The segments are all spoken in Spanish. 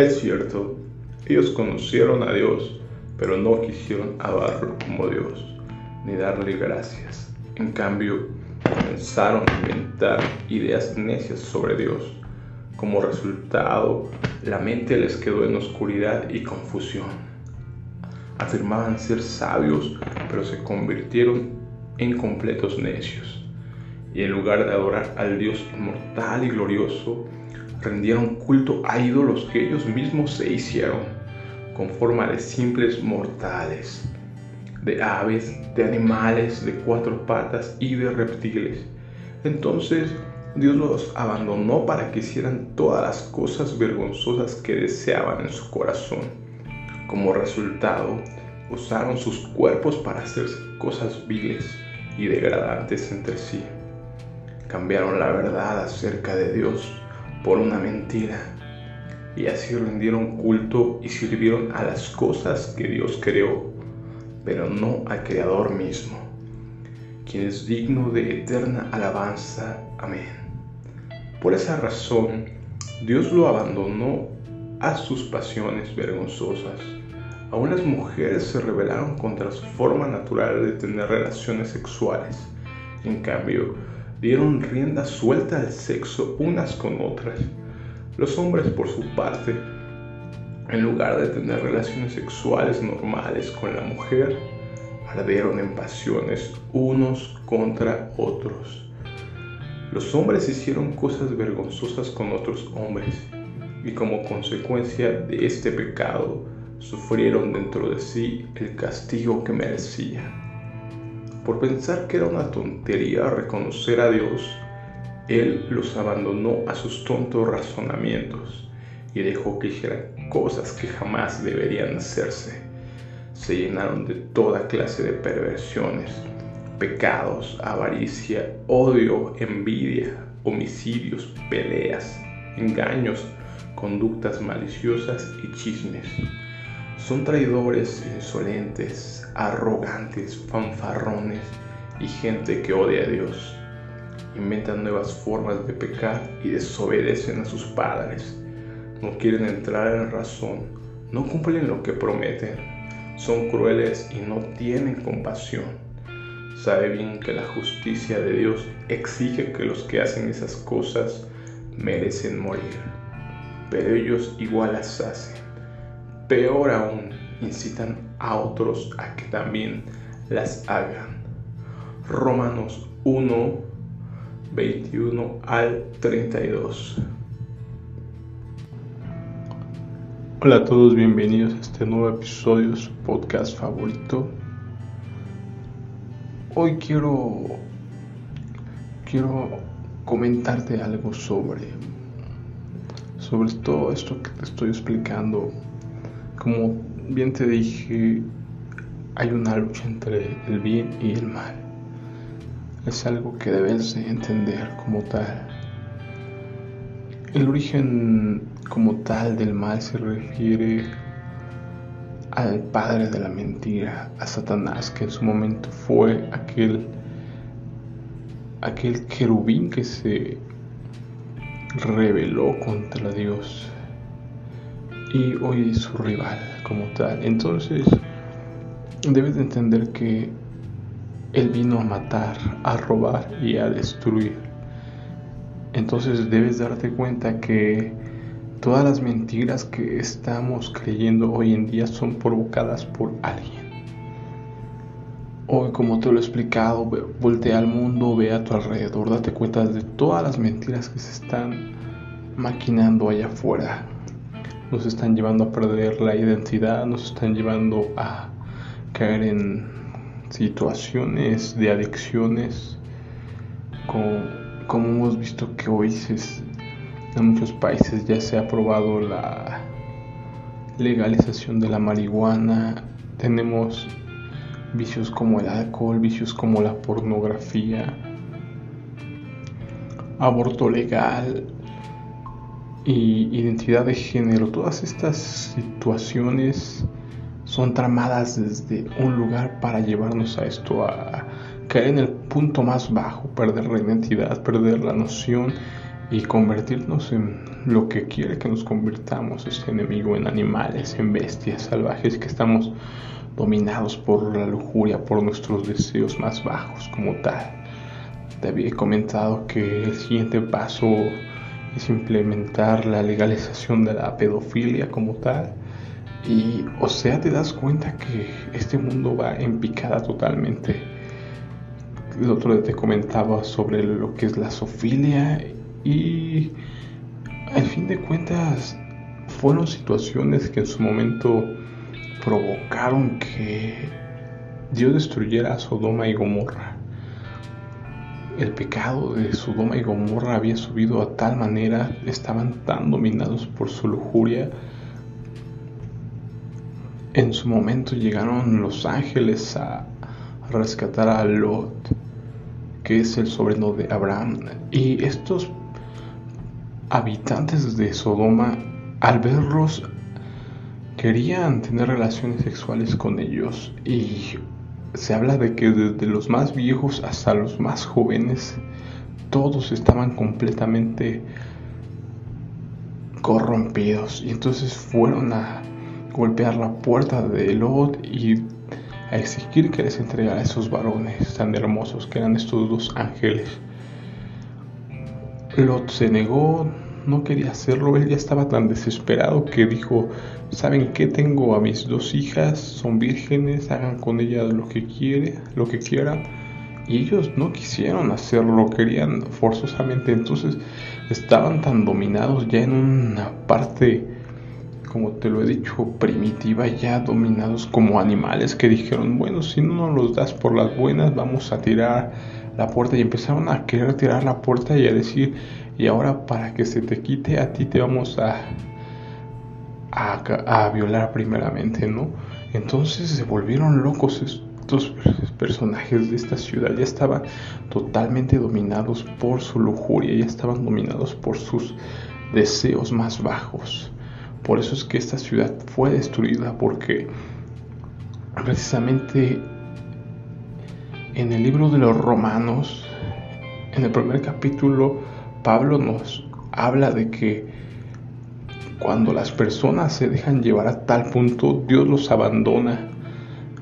Es cierto, ellos conocieron a Dios, pero no quisieron adorarlo como Dios, ni darle gracias. En cambio, comenzaron a inventar ideas necias sobre Dios. Como resultado, la mente les quedó en oscuridad y confusión. Afirmaban ser sabios, pero se convirtieron en completos necios. Y en lugar de adorar al Dios inmortal y glorioso, rendieron culto a ídolos que ellos mismos se hicieron, con forma de simples mortales, de aves, de animales de cuatro patas y de reptiles. Entonces Dios los abandonó para que hicieran todas las cosas vergonzosas que deseaban en su corazón. Como resultado, usaron sus cuerpos para hacer cosas viles y degradantes entre sí. Cambiaron la verdad acerca de Dios por una mentira y así rindieron culto y sirvieron a las cosas que Dios creó, pero no al Creador mismo, quien es digno de eterna alabanza. Amén. Por esa razón, Dios lo abandonó a sus pasiones vergonzosas. Aún las mujeres se rebelaron contra su forma natural de tener relaciones sexuales. En cambio, dieron rienda suelta al sexo unas con otras. Los hombres, por su parte, en lugar de tener relaciones sexuales normales con la mujer, ardieron en pasiones unos contra otros. Los hombres hicieron cosas vergonzosas con otros hombres y como consecuencia de este pecado sufrieron dentro de sí el castigo que merecía. Por pensar que era una tontería reconocer a Dios, Él los abandonó a sus tontos razonamientos y dejó que hicieran cosas que jamás deberían hacerse. Se llenaron de toda clase de perversiones, pecados, avaricia, odio, envidia, homicidios, peleas, engaños, conductas maliciosas y chismes. Son traidores, insolentes, arrogantes, fanfarrones y gente que odia a Dios. Inventan nuevas formas de pecar y desobedecen a sus padres. No quieren entrar en razón, no cumplen lo que prometen. Son crueles y no tienen compasión. Sabe bien que la justicia de Dios exige que los que hacen esas cosas merecen morir, pero ellos igual las hacen. Peor aún, incitan a otros a que también las hagan. Romanos 1, 21 al 32. Hola a todos, bienvenidos a este nuevo episodio de su podcast favorito. Hoy quiero quiero comentarte algo sobre sobre todo esto que te estoy explicando como bien te dije, hay una lucha entre el bien y el mal. Es algo que debes entender como tal. El origen como tal del mal se refiere al padre de la mentira, a Satanás, que en su momento fue aquel aquel querubín que se rebeló contra Dios y hoy es su rival como tal. Entonces, debes de entender que Él vino a matar, a robar y a destruir. Entonces debes darte cuenta que todas las mentiras que estamos creyendo hoy en día son provocadas por alguien. Hoy, como te lo he explicado, voltea al mundo, ve a tu alrededor, date cuenta de todas las mentiras que se están maquinando allá afuera nos están llevando a perder la identidad, nos están llevando a caer en situaciones de adicciones, como, hemos visto que hoy en muchos países ya se ha aprobado la legalización de la marihuana, tenemos vicios como el alcohol, vicios como la pornografía, aborto legal, y identidad de género. Todas estas situaciones son tramadas desde un lugar para llevarnos a esto, a caer en el punto más bajo, perder la identidad, perder la noción y convertirnos en lo que quiere que nos convirtamos este enemigo, en animales, en bestias salvajes que estamos dominados por la lujuria, por nuestros deseos más bajos como tal. Te había comentado que el siguiente paso es implementar la legalización de la pedofilia como tal. Y o sea, te das cuenta que este mundo va en picada totalmente. El otro día te comentaba sobre lo que es la sofilia y al fin de cuentas fueron situaciones que en su momento provocaron que Dios destruyera a Sodoma y Gomorra. El pecado de Sodoma y Gomorra había subido a tal manera, estaban tan dominados por su lujuria. En su momento llegaron los ángeles a rescatar a Lot, que es el sobrino de Abraham. Y estos habitantes de Sodoma, al verlos querían tener relaciones sexuales con ellos y se habla de que desde los más viejos hasta los más jóvenes todos estaban completamente corrompidos y entonces fueron a golpear la puerta de Lot y a exigir que les entregara a esos varones tan hermosos que eran estos dos ángeles. Lot se negó, no quería hacerlo, él ya estaba tan desesperado que dijo, ¿saben qué? Tengo a mis dos hijas, son vírgenes, hagan con ellas lo que quiere, lo que quieran. Y ellos no quisieron hacerlo, querían forzosamente, entonces estaban tan dominados ya en una parte, como te lo he dicho, primitiva, ya dominados como animales que dijeron, bueno, si no nos los das por las buenas, vamos a tirar la puerta y empezaron a querer tirar la puerta y a decir, y ahora para que se te quite a ti te vamos a, a, violar primeramente, ¿no? Entonces se volvieron locos estos personajes de esta ciudad, ya estaban totalmente dominados por su lujuria, ya estaban dominados por sus deseos más bajos. Por eso es que esta ciudad fue destruida porque precisamente en el libro de los romanos, en el primer capítulo, Pablo nos habla de que cuando las personas se dejan llevar a tal punto, Dios los abandona.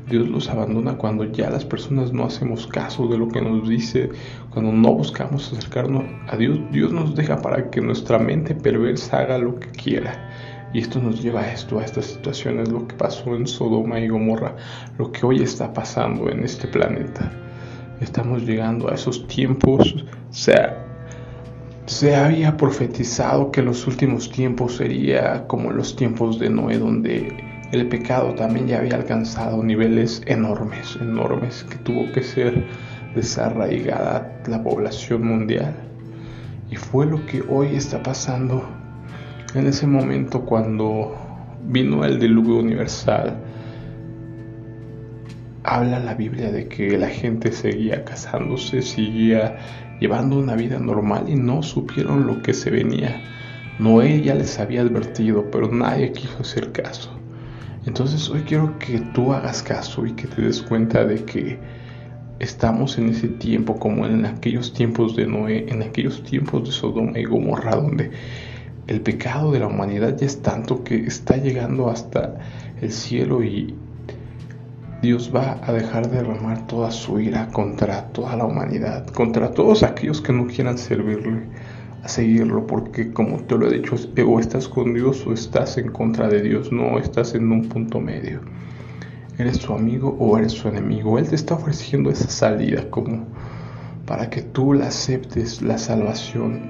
Dios los abandona cuando ya las personas no hacemos caso de lo que nos dice, cuando no buscamos acercarnos a Dios, Dios nos deja para que nuestra mente perversa haga lo que quiera. Y esto nos lleva a esto, a estas situaciones, lo que pasó en Sodoma y Gomorra, lo que hoy está pasando en este planeta. Estamos llegando a esos tiempos, o sea, se había profetizado que los últimos tiempos sería como los tiempos de Noé, donde el pecado también ya había alcanzado niveles enormes, enormes, que tuvo que ser desarraigada la población mundial. Y fue lo que hoy está pasando en ese momento cuando vino el diluvio universal. Habla la Biblia de que la gente seguía casándose, seguía llevando una vida normal y no supieron lo que se venía. Noé ya les había advertido, pero nadie quiso hacer caso. Entonces hoy quiero que tú hagas caso y que te des cuenta de que estamos en ese tiempo como en aquellos tiempos de Noé, en aquellos tiempos de Sodoma y Gomorra, donde el pecado de la humanidad ya es tanto que está llegando hasta el cielo y Dios va a dejar de derramar toda su ira contra toda la humanidad, contra todos aquellos que no quieran servirle, a seguirlo, porque como te lo he dicho, o estás con Dios o estás en contra de Dios, no estás en un punto medio. Eres su amigo o eres su enemigo. Él te está ofreciendo esa salida como para que tú la aceptes, la salvación,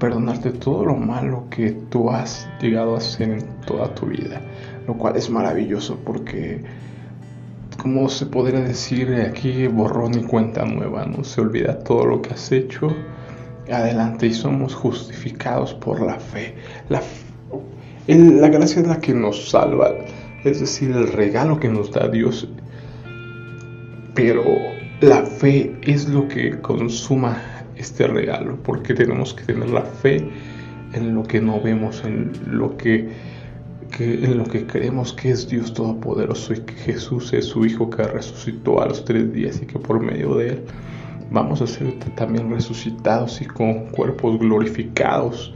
perdonarte todo lo malo que tú has llegado a hacer en toda tu vida, lo cual es maravilloso porque como se podría decir aquí, borrón y cuenta nueva, no se olvida todo lo que has hecho. Adelante y somos justificados por la fe. La, la gracia es la que nos salva, es decir, el regalo que nos da Dios, pero la fe es lo que consuma este regalo, porque tenemos que tener la fe en lo que no vemos, en lo que que en lo que creemos que es Dios Todopoderoso y que Jesús es su Hijo que resucitó a los tres días y que por medio de él vamos a ser también resucitados y con cuerpos glorificados,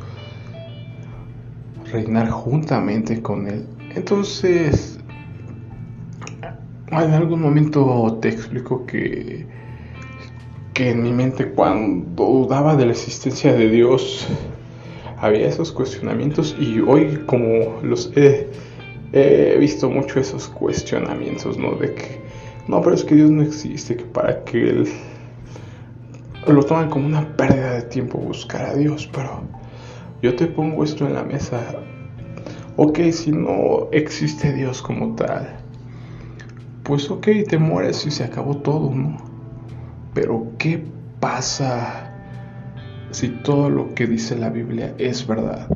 reinar juntamente con Él. Entonces, en algún momento te explico que, que en mi mente cuando dudaba de la existencia de Dios, había esos cuestionamientos y hoy como los he, visto mucho esos cuestionamientos, ¿no? De que, no, pero es que Dios no existe, que para que Él lo toman como una pérdida de tiempo buscar a Dios, pero yo te pongo esto en la mesa. Ok, si no existe Dios como tal, pues ok, te mueres y se acabó todo, ¿no? Pero ¿qué pasa si todo lo que dice la Biblia es verdad?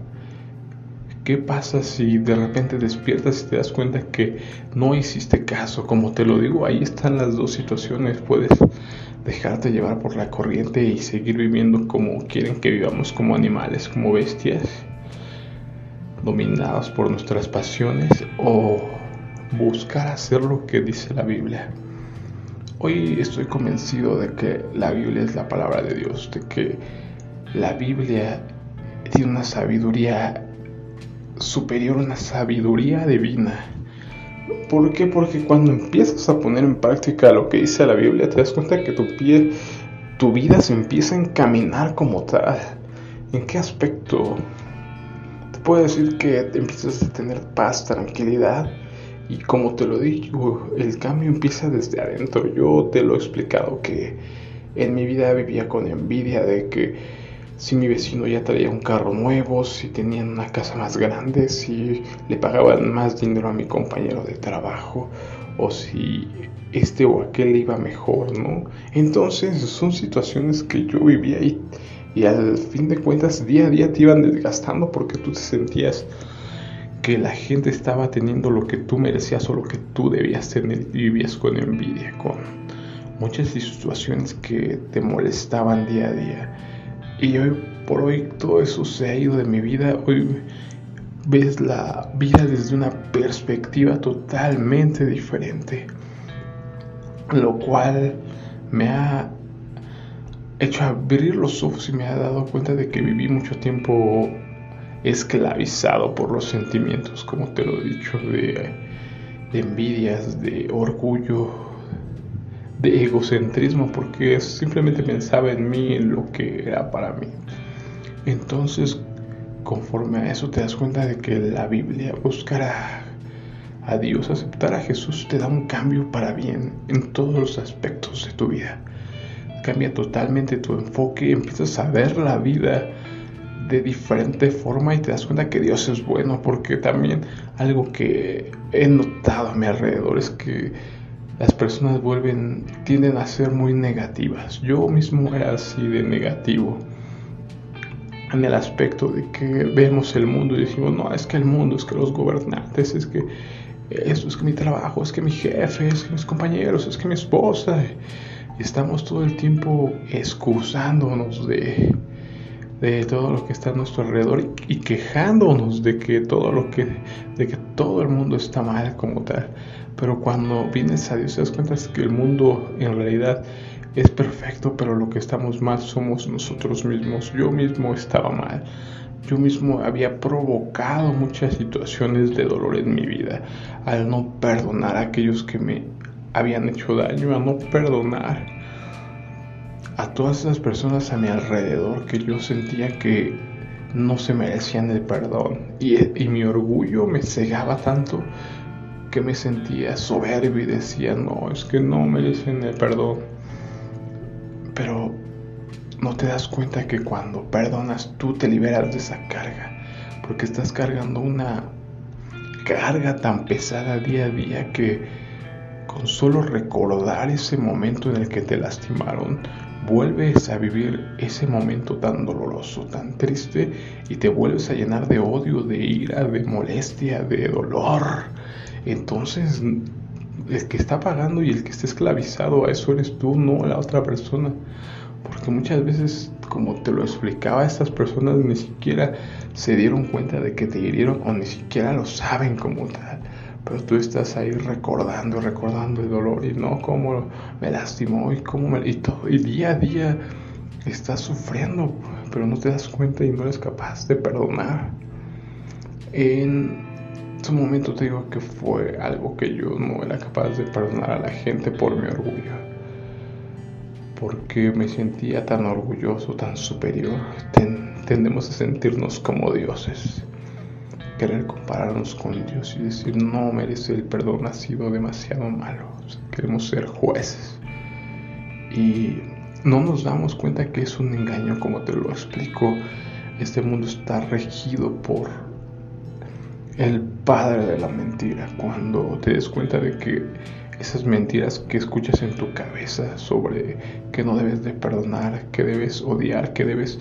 ¿Qué pasa si de repente despiertas y te das cuenta que no hiciste caso? Como te lo digo, ahí están las dos situaciones. Puedes dejarte llevar por la corriente y seguir viviendo como quieren que vivamos como animales, como bestias, dominados por nuestras pasiones o buscar hacer lo que dice la Biblia. Hoy estoy convencido de que la Biblia es la palabra de Dios, de que la Biblia tiene una sabiduría superior, una sabiduría divina. ¿Por qué? Porque cuando empiezas a poner en práctica lo que dice la Biblia, te das cuenta que tu piel, tu vida se empieza a encaminar como tal. ¿En qué aspecto? Te puedo decir que empiezas a tener paz, tranquilidad y como te lo digo, el cambio empieza desde adentro. Yo te lo he explicado que en mi vida vivía con envidia de que si mi vecino ya traía un carro nuevo, si tenían una casa más grande, si le pagaban más dinero a mi compañero de trabajo o si este o aquel iba mejor, ¿no? Entonces son situaciones que yo vivía y, y al fin de cuentas día a día te iban desgastando porque tú te sentías que la gente estaba teniendo lo que tú merecías o lo que tú debías tener y vivías con envidia, con muchas situaciones que te molestaban día a día. Y hoy por hoy todo eso se ha ido de mi vida. Hoy ves la vida desde una perspectiva totalmente diferente. Lo cual me ha hecho abrir los ojos y me ha dado cuenta de que viví mucho tiempo esclavizado por los sentimientos, como te lo he dicho, de, envidias, de orgullo, de egocentrismo, porque simplemente pensaba en mí, en lo que era para mí. Entonces, conforme a eso te das cuenta de que la Biblia, buscar a, a Dios, aceptar a Jesús, te da un cambio para bien en todos los aspectos de tu vida. Cambia totalmente tu enfoque, empiezas a ver la vida de diferente forma y te das cuenta que Dios es bueno, porque también algo que he notado a mi alrededor es que las personas vuelven, tienden a ser muy negativas. Yo mismo era así de negativo en el aspecto de que vemos el mundo y decimos, no, es que el mundo, es que los gobernantes, es que esto, es que mi trabajo, es que mi jefe, es que mis compañeros, es que mi esposa. Y estamos todo el tiempo excusándonos de, de todo lo que está a nuestro alrededor y, quejándonos de que todo lo que de que todo el mundo está mal como tal. Pero cuando vienes a Dios te das cuenta que el mundo en realidad es perfecto pero lo que estamos mal somos nosotros mismos. Yo mismo estaba mal. Yo mismo había provocado muchas situaciones de dolor en mi vida al no perdonar a aquellos que me habían hecho daño a no perdonar a todas esas personas a mi alrededor que yo sentía que no se merecían el perdón y, mi orgullo me cegaba tanto que me sentía soberbio y decía no, es que no merecen el perdón. Pero no te das cuenta que cuando perdonas tú te liberas de esa carga, porque estás cargando una carga tan pesada día a día que con solo recordar ese momento en el que te lastimaron, vuelves a vivir ese momento tan doloroso, tan triste y te vuelves a llenar de odio, de ira, de molestia, de dolor. Entonces, el que está pagando y el que está esclavizado a eso eres tú, no la otra persona. Porque muchas veces, como te lo explicaba, estas personas ni siquiera se dieron cuenta de que te hirieron o ni siquiera lo saben como tal. Pero tú estás ahí recordando, recordando el dolor y no cómo me lastimó y cómo me... Y, todo, y día a día estás sufriendo, pero no te das cuenta y no eres capaz de perdonar. En su momento te digo que fue algo que yo no era capaz de perdonar a la gente por mi orgullo. Porque me sentía tan orgulloso, tan superior. tendemos a sentirnos como dioses. Querer compararnos con Dios y decir no merece el perdón, ha sido demasiado malo. queremos ser jueces. Y no nos damos cuenta que es un engaño, como te lo explico. Este mundo está regido por el padre de la mentira. Cuando te des cuenta de que esas mentiras que escuchas en tu cabeza sobre que no debes de perdonar, que debes odiar, que debes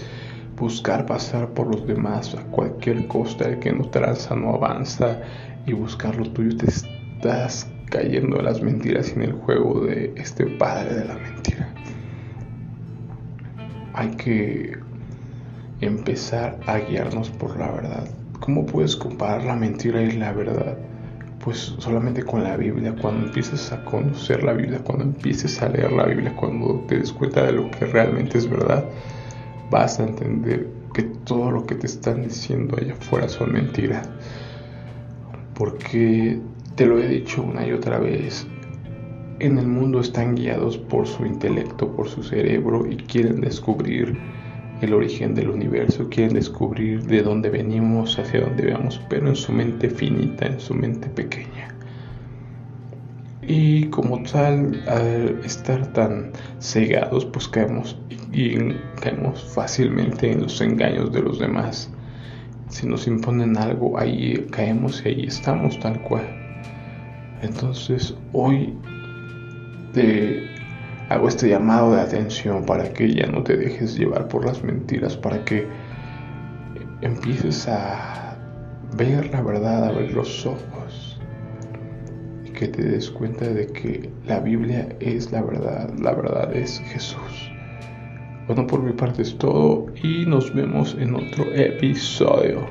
buscar pasar por los demás a cualquier costa, el que no tranza, no avanza y buscar lo tuyo, te estás cayendo en las mentiras y en el juego de este padre de la mentira hay que empezar a guiarnos por la verdad. ¿Cómo puedes comparar la mentira y la verdad? Pues solamente con la Biblia, cuando empieces a conocer la Biblia, cuando empieces a leer la Biblia, cuando te des cuenta de lo que realmente es verdad, vas a entender que todo lo que te están diciendo allá afuera son mentiras. Porque te lo he dicho una y otra vez, en el mundo están guiados por su intelecto, por su cerebro y quieren descubrir el origen del universo, quieren descubrir de dónde venimos, hacia dónde vamos, pero en su mente finita, en su mente pequeña. Y como tal, al estar tan cegados, pues caemos y caemos fácilmente en los engaños de los demás. Si nos imponen algo, ahí caemos y ahí estamos tal cual. Entonces, hoy te hago este llamado de atención para que ya no te dejes llevar por las mentiras, para que empieces a ver la verdad, a ver los ojos que te des cuenta de que la Biblia es la verdad, la verdad es Jesús. Bueno, por mi parte es todo y nos vemos en otro episodio.